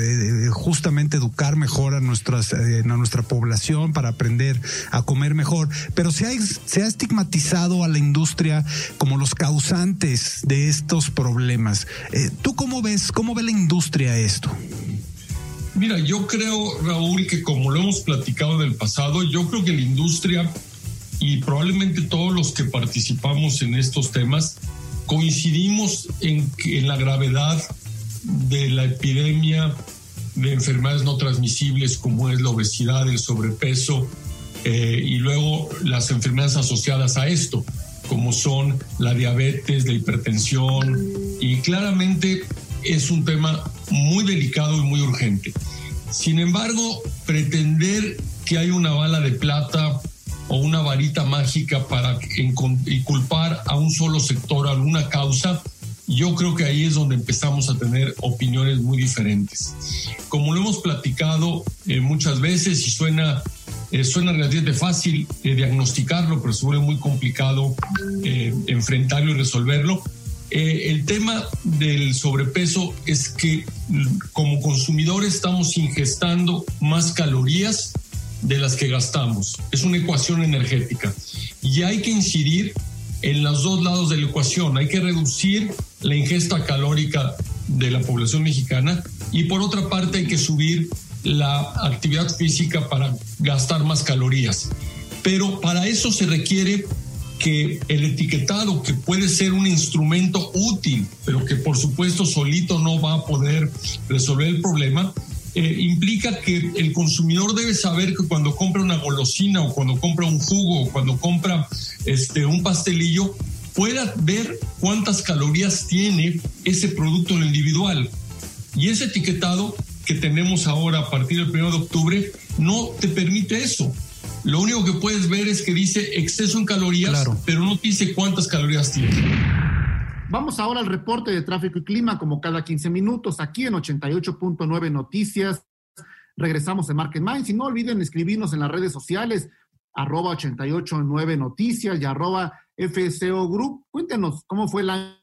justamente educar mejor a, nuestras, a nuestra población para aprender a comer mejor, pero se se ha estigmatizado a la industria como los causantes de estos problemas. Eh, ¿Tú cómo ves, cómo ve la industria esto? Mira, yo creo, Raúl, que como lo hemos platicado del pasado, yo creo que la industria y probablemente todos los que participamos en estos temas coincidimos en, en la gravedad de la epidemia de enfermedades no transmisibles como es la obesidad, el sobrepeso, eh, y luego las enfermedades asociadas a esto, como son la diabetes, la hipertensión, y claramente es un tema muy delicado y muy urgente. Sin embargo, pretender que hay una bala de plata o una varita mágica para culpar a un solo sector, a alguna causa, yo creo que ahí es donde empezamos a tener opiniones muy diferentes. Como lo hemos platicado eh, muchas veces y suena eh, suena relativamente fácil eh, diagnosticarlo, pero suele muy complicado eh, enfrentarlo y resolverlo. el tema del sobrepeso es que mm, como consumidores estamos ingestando más calorías de las que gastamos. Es una ecuación energética. Y hay que incidir en los dos lados de la ecuación. Hay que reducir la ingesta calórica de la población mexicana y por otra parte hay que subir la actividad física para gastar más calorías. Pero para eso se requiere que el etiquetado, que puede ser un instrumento útil, pero que por supuesto solito no va a poder resolver el problema, eh, implica que el consumidor debe saber que cuando compra una golosina o cuando compra un jugo o cuando compra este, un pastelillo, pueda ver cuántas calorías tiene ese producto en individual. Y ese etiquetado que tenemos ahora a partir del 1 de octubre no te permite eso. Lo único que puedes ver es que dice exceso en calorías, pero no dice cuántas calorías tiene. Vamos ahora al reporte de tráfico y clima, como cada 15 minutos, aquí en 88.9 Noticias. Regresamos en Market Minds y no olviden escribirnos en las redes sociales, arroba 889 Noticias y arroba FSO Group. Cuéntenos cómo fue el año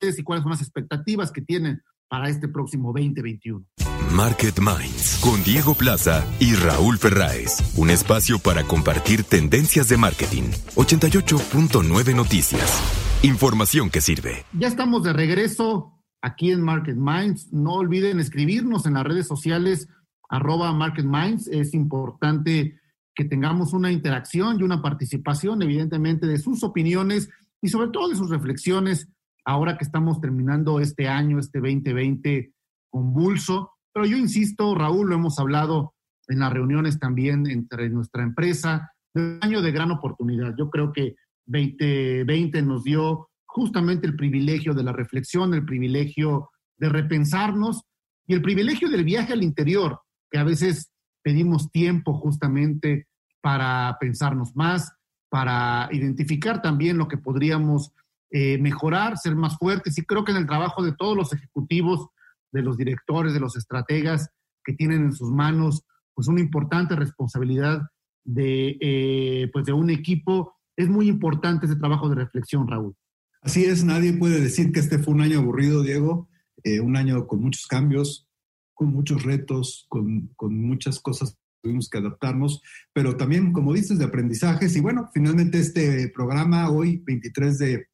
y cuáles son las expectativas que tienen para este próximo 2021. Market Minds con Diego Plaza y Raúl Ferráez. Un espacio para compartir tendencias de marketing. 88.9 Noticias. Información que sirve. Ya estamos de regreso aquí en Market Minds. No olviden escribirnos en las redes sociales arroba Market Minds. Es importante que tengamos una interacción y una participación, evidentemente, de sus opiniones y sobre todo de sus reflexiones ahora que estamos terminando este año, este 2020 convulso. Pero yo insisto, Raúl, lo hemos hablado en las reuniones también entre nuestra empresa, de un año de gran oportunidad. Yo creo que 2020 nos dio justamente el privilegio de la reflexión, el privilegio de repensarnos y el privilegio del viaje al interior, que a veces pedimos tiempo justamente para pensarnos más, para identificar también lo que podríamos eh, mejorar, ser más fuertes. Y creo que en el trabajo de todos los ejecutivos de los directores, de los estrategas que tienen en sus manos pues una importante responsabilidad de, eh, pues de un equipo. Es muy importante ese trabajo de reflexión, Raúl. Así es, nadie puede decir que este fue un año aburrido, Diego, eh, un año con muchos cambios, con muchos retos, con, con muchas cosas que tuvimos que adaptarnos, pero también, como dices, de aprendizajes. Y bueno, finalmente este programa hoy, 23 de,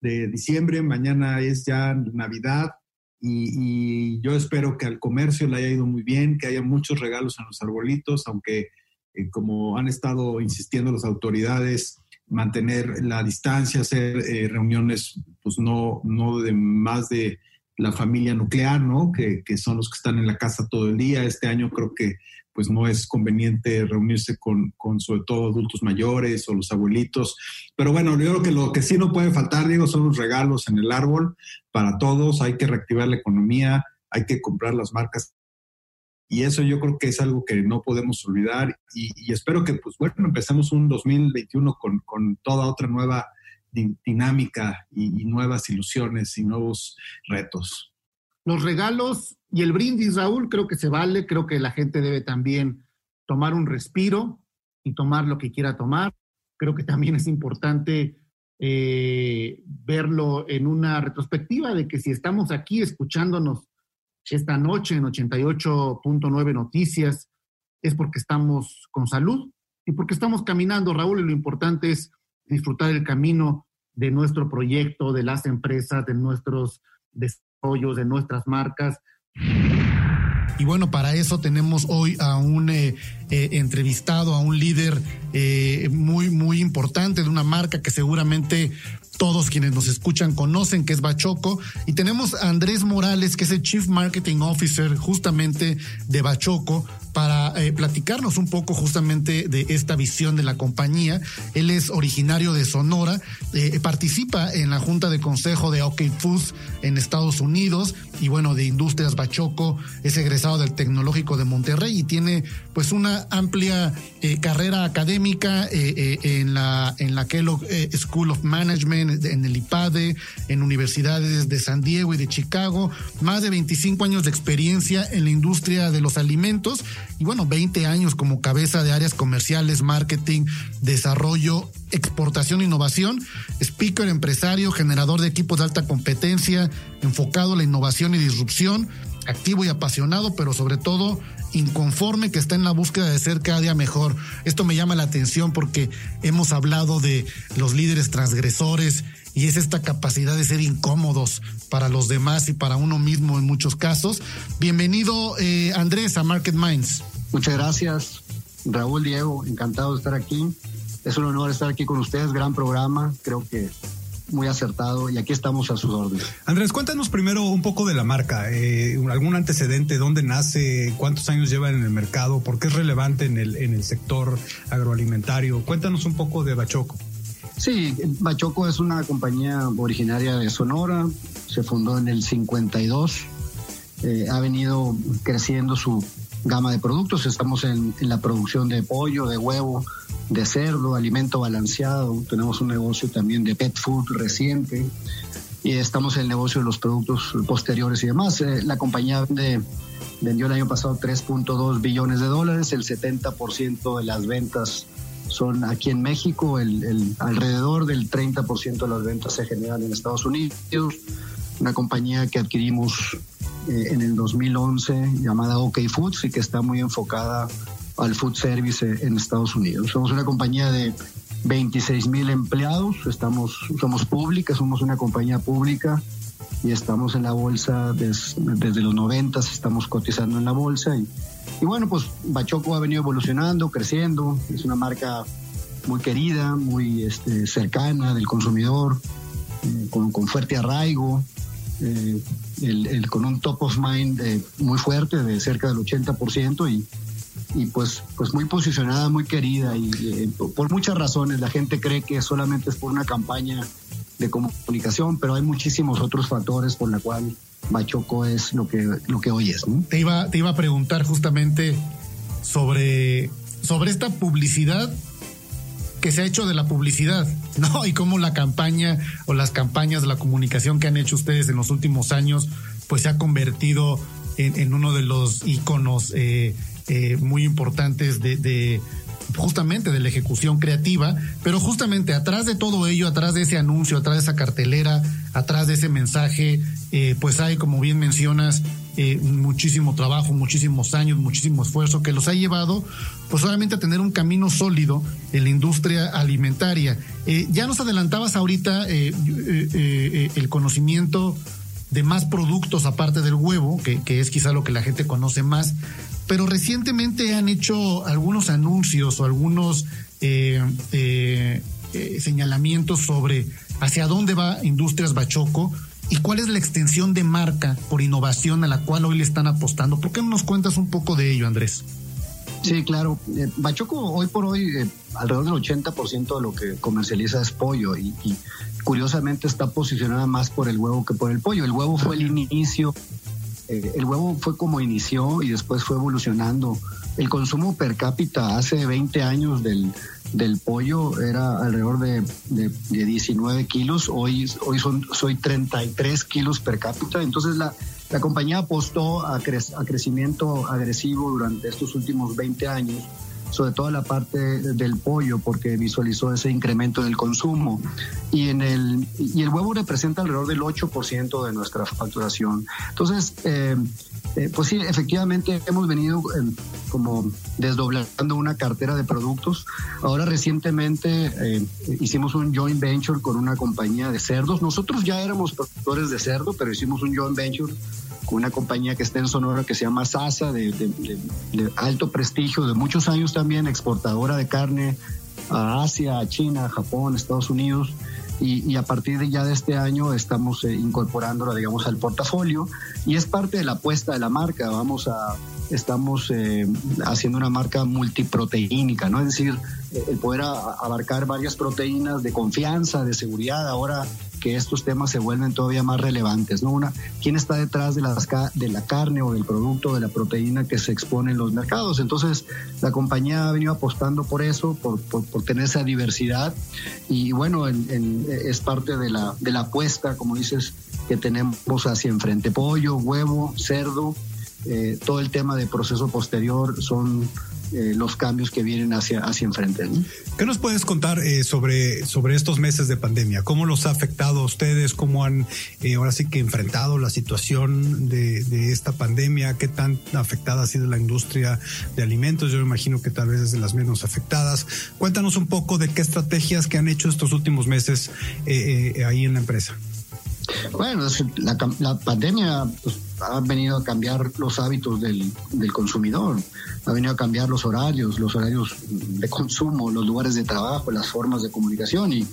de diciembre, mañana es ya Navidad, y, yo espero que al comercio le haya ido muy bien, que haya muchos regalos en los arbolitos, aunque eh, como han estado insistiendo las autoridades, mantener la distancia, hacer eh, reuniones, pues no, no de más de la familia nuclear, ¿no? Que, que, son los que están en la casa todo el día. Este año creo que pues no es conveniente reunirse con, con sobre todo adultos mayores o los abuelitos. Pero bueno, yo creo que lo que sí no puede faltar, digo, son los regalos en el árbol para todos. Hay que reactivar la economía, hay que comprar las marcas y eso yo creo que es algo que no podemos olvidar y, espero que, pues bueno, empecemos un 2021 con, con toda otra nueva dinámica y, nuevas ilusiones y nuevos retos. Los regalos y el brindis, Raúl, creo que se vale, creo que la gente debe también tomar un respiro y tomar lo que quiera tomar. Creo que también es importante eh, verlo en una retrospectiva de que si estamos aquí escuchándonos esta noche en 88.9 Noticias es porque estamos con salud y porque estamos caminando, Raúl, y lo importante es disfrutar el camino de nuestro proyecto, de las empresas, de nuestros de nuestras marcas. Y bueno, para eso tenemos hoy a un eh, eh, entrevistado, a un líder eh, muy, muy importante de una marca que seguramente todos quienes nos escuchan conocen que es Bachoco. Y tenemos a Andrés Morales, que es el Chief Marketing Officer justamente de Bachoco, para eh, platicarnos un poco justamente de esta visión de la compañía. Él es originario de Sonora, eh, participa en la Junta de Consejo de OK Foods en Estados Unidos y bueno, de Industrias Bachoco, es egresado del Tecnológico de Monterrey y tiene pues una amplia eh, carrera académica en, la, en la Kellogg School of Management, en el IPADE, en universidades de San Diego y de Chicago, más de 25 años de experiencia en la industria de los alimentos y bueno, 20 años como cabeza de áreas comerciales, marketing, desarrollo, exportación, innovación, speaker, empresario, generador de equipos de alta competencia, enfocado a la innovación y disrupción, activo y apasionado, pero sobre todo inconforme que está en la búsqueda de ser cada día mejor. Esto me llama la atención porque hemos hablado de los líderes transgresores y es esta capacidad de ser incómodos para los demás y para uno mismo en muchos casos. Bienvenido eh, Andrés a Market Minds. Muchas gracias, Raúl Diego, encantado de estar aquí. Es un honor estar aquí con ustedes, gran programa, creo que muy acertado y aquí estamos a sus órdenes. Andrés, cuéntanos primero un poco de la marca, eh, algún antecedente, dónde nace, cuántos años lleva en el mercado, por qué es relevante en el, en el sector agroalimentario. Cuéntanos un poco de Bachoco. Sí, Bachoco es una compañía originaria de Sonora, se fundó en el 52, eh, ha venido creciendo su gama de productos, estamos en, la producción de pollo, de huevo, de cerdo, alimento balanceado, tenemos un negocio también de pet food reciente y estamos en el negocio de los productos posteriores y demás. Eh, la compañía vendió el año pasado 3.2 billones de dólares, el 70% de las ventas son aquí en México, el, alrededor del 30% de las ventas se generan en Estados Unidos. Una compañía que adquirimos eh, en el 2011 llamada OK Foods y que está muy enfocada al food service en Estados Unidos. Somos una compañía de 26 mil empleados, estamos, somos públicas, somos una compañía pública y estamos en la bolsa desde los 90, estamos cotizando en la bolsa y y bueno, pues Bachoco ha venido evolucionando, creciendo, es una marca muy querida, muy este, cercana del consumidor, eh, con, fuerte arraigo, eh, el, con un top of mind muy fuerte, de cerca del 80%, y, y pues, pues muy posicionada, muy querida, y eh, por muchas razones. La gente cree que solamente es por una campaña de comunicación, pero hay muchísimos otros factores por la cual Bachoco es lo que, lo que hoy es. Te, iba, te iba a preguntar justamente sobre, sobre esta publicidad que se ha hecho de la publicidad, ¿no? Y cómo la campaña o las campañas la comunicación que han hecho ustedes en los últimos años, pues se ha convertido en, uno de los iconos eh, eh, muy importantes de, justamente de la ejecución creativa, pero justamente atrás de todo ello, atrás de ese anuncio, atrás de esa cartelera, atrás de ese mensaje, eh, pues hay, como bien mencionas, eh, muchísimo trabajo, muchísimos años, muchísimo esfuerzo que los ha llevado, pues obviamente a tener un camino sólido en la industria alimentaria. Eh, ya nos adelantabas ahorita el conocimiento de más productos aparte del huevo, que, es quizá lo que la gente conoce más, pero recientemente han hecho algunos anuncios o algunos eh, eh, eh, señalamientos sobre hacia dónde va Industrias Bachoco y cuál es la extensión de marca por innovación a la cual hoy le están apostando. ¿Por qué no nos cuentas un poco de ello, Andrés? Sí, claro. Bachoco hoy por hoy, alrededor del 80% de lo que comercializa es pollo y, y, curiosamente está posicionada más por el huevo que por el pollo. El huevo fue el inicio eh, el huevo fue como inició y después fue evolucionando. El consumo per cápita hace 20 años del, del pollo era alrededor de, de, 19 kilos, hoy, hoy son, soy 33 kilos per cápita, entonces la, la compañía apostó a, a crecimiento agresivo durante estos últimos 20 años sobre todo la parte del pollo, porque visualizó ese incremento del consumo. Y, en el, y el huevo representa alrededor del 8% de nuestra facturación. Entonces, eh, eh, pues sí, efectivamente hemos venido eh, como desdoblando una cartera de productos. Ahora recientemente hicimos un joint venture con una compañía de cerdos. Nosotros ya éramos productores de cerdo, pero hicimos un joint venture con una compañía que está en Sonora que se llama Sasa, de, alto prestigio, de muchos años también, exportadora de carne a Asia, a China, a Japón, Estados Unidos. Y, a partir de ya de este año estamos eh, incorporándola, digamos, al portafolio y es parte de la apuesta de la marca. Vamos a, estamos eh, haciendo una marca multiproteínica, ¿no? Es decir, el poder abarcar varias proteínas de confianza, de seguridad. Ahora que estos temas se vuelven todavía más relevantes, ¿no? Una, ¿quién está detrás de la, de la carne o del producto, de la proteína que se expone en los mercados? Entonces, la compañía ha venido apostando por eso, por, por, tener esa diversidad y bueno, es parte de la, de la apuesta, como dices, que tenemos hacia enfrente. Pollo, huevo, cerdo, eh, todo el tema de proceso posterior son eh, los cambios que vienen hacia, hacia enfrente. ¿Qué nos puedes contar eh, sobre, sobre estos meses de pandemia? ¿Cómo los ha afectado a ustedes? ¿Cómo han eh, ahora sí que enfrentado la situación de, de, esta pandemia? ¿Qué tan afectada ha sido la industria de alimentos? Yo me imagino que tal vez es de las menos afectadas. Cuéntanos un poco de qué estrategias que han hecho estos últimos meses ahí en la empresa. Bueno, la, la pandemia pues, ha venido a cambiar los hábitos del, del, consumidor, ha venido a cambiar los horarios, los horarios de consumo, los lugares de trabajo, las formas de comunicación y,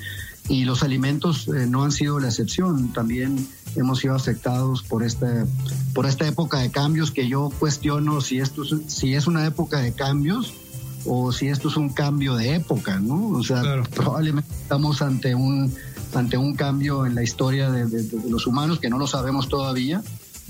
y los alimentos eh, no han sido la excepción. También hemos sido afectados por esta, por esta época de cambios que yo cuestiono si, esto es, si es una época de cambios o si esto es un cambio de época, ¿no? O sea, probablemente estamos ante un ante un cambio en la historia de, de, los humanos que no lo sabemos todavía,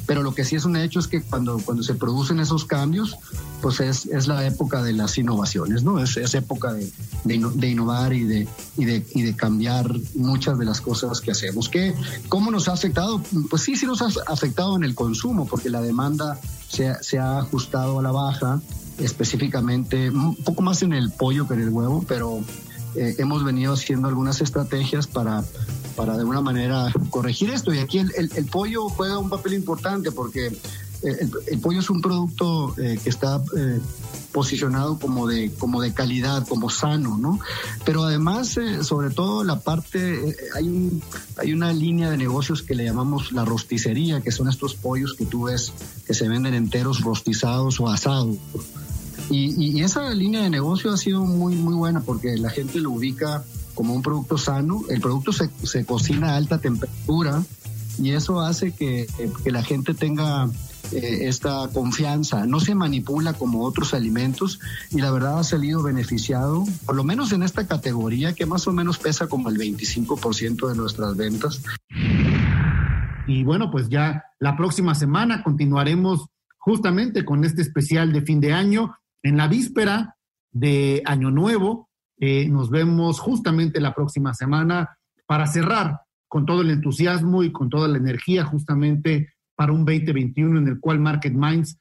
pero lo que sí es un hecho es que cuando, cuando se producen esos cambios, pues es, es la época de las innovaciones, ¿no? Es, es época de, de, innovar y de, y, de, y de cambiar muchas de las cosas que hacemos. ¿Qué, ¿Cómo nos ha afectado? Pues sí, sí nos ha afectado en el consumo, porque la demanda se, se ha ajustado a la baja, específicamente un poco más en el pollo que en el huevo, pero eh, hemos venido haciendo algunas estrategias para, para de alguna manera corregir esto. Y aquí el, el, pollo juega un papel importante porque eh, el, pollo es un producto eh, que está posicionado como de, como de calidad, como sano, ¿no? Pero además, sobre todo la parte, hay, un, hay una línea de negocios que le llamamos la rosticería, que son estos pollos que tú ves que se venden enteros rostizados o asados. Y, esa línea de negocio ha sido muy, muy buena porque la gente lo ubica como un producto sano. El producto se, se cocina a alta temperatura y eso hace que, que la gente tenga eh, esta confianza. No se manipula como otros alimentos y la verdad ha salido beneficiado, por lo menos en esta categoría que más o menos pesa como el 25% de nuestras ventas. Y bueno, pues ya la próxima semana continuaremos justamente con este especial de fin de año en la víspera de Año Nuevo. Eh, nos vemos justamente la próxima semana para cerrar con todo el entusiasmo y con toda la energía justamente para un 2021 en el cual Market Minds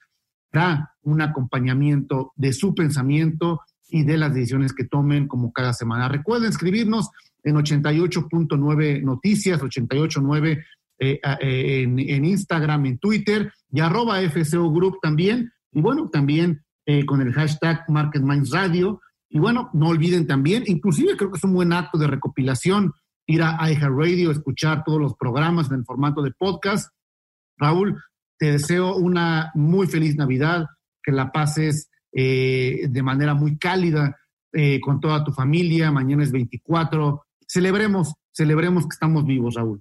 da un acompañamiento de su pensamiento y de las decisiones que tomen como cada semana. Recuerden escribirnos en 88.9 Noticias, 88.9 eh, eh, en, en, Instagram, en Twitter y arroba FCO Group también. Y bueno, también eh, con el hashtag Market Minds Radio. Y bueno, no olviden también, inclusive creo que es un buen acto de recopilación ir a Radio, escuchar todos los programas en el formato de podcast. Raúl, te deseo una muy feliz Navidad, que la pases eh, de manera muy cálida eh, con toda tu familia. Mañana es 24. Celebremos, celebremos que estamos vivos, Raúl.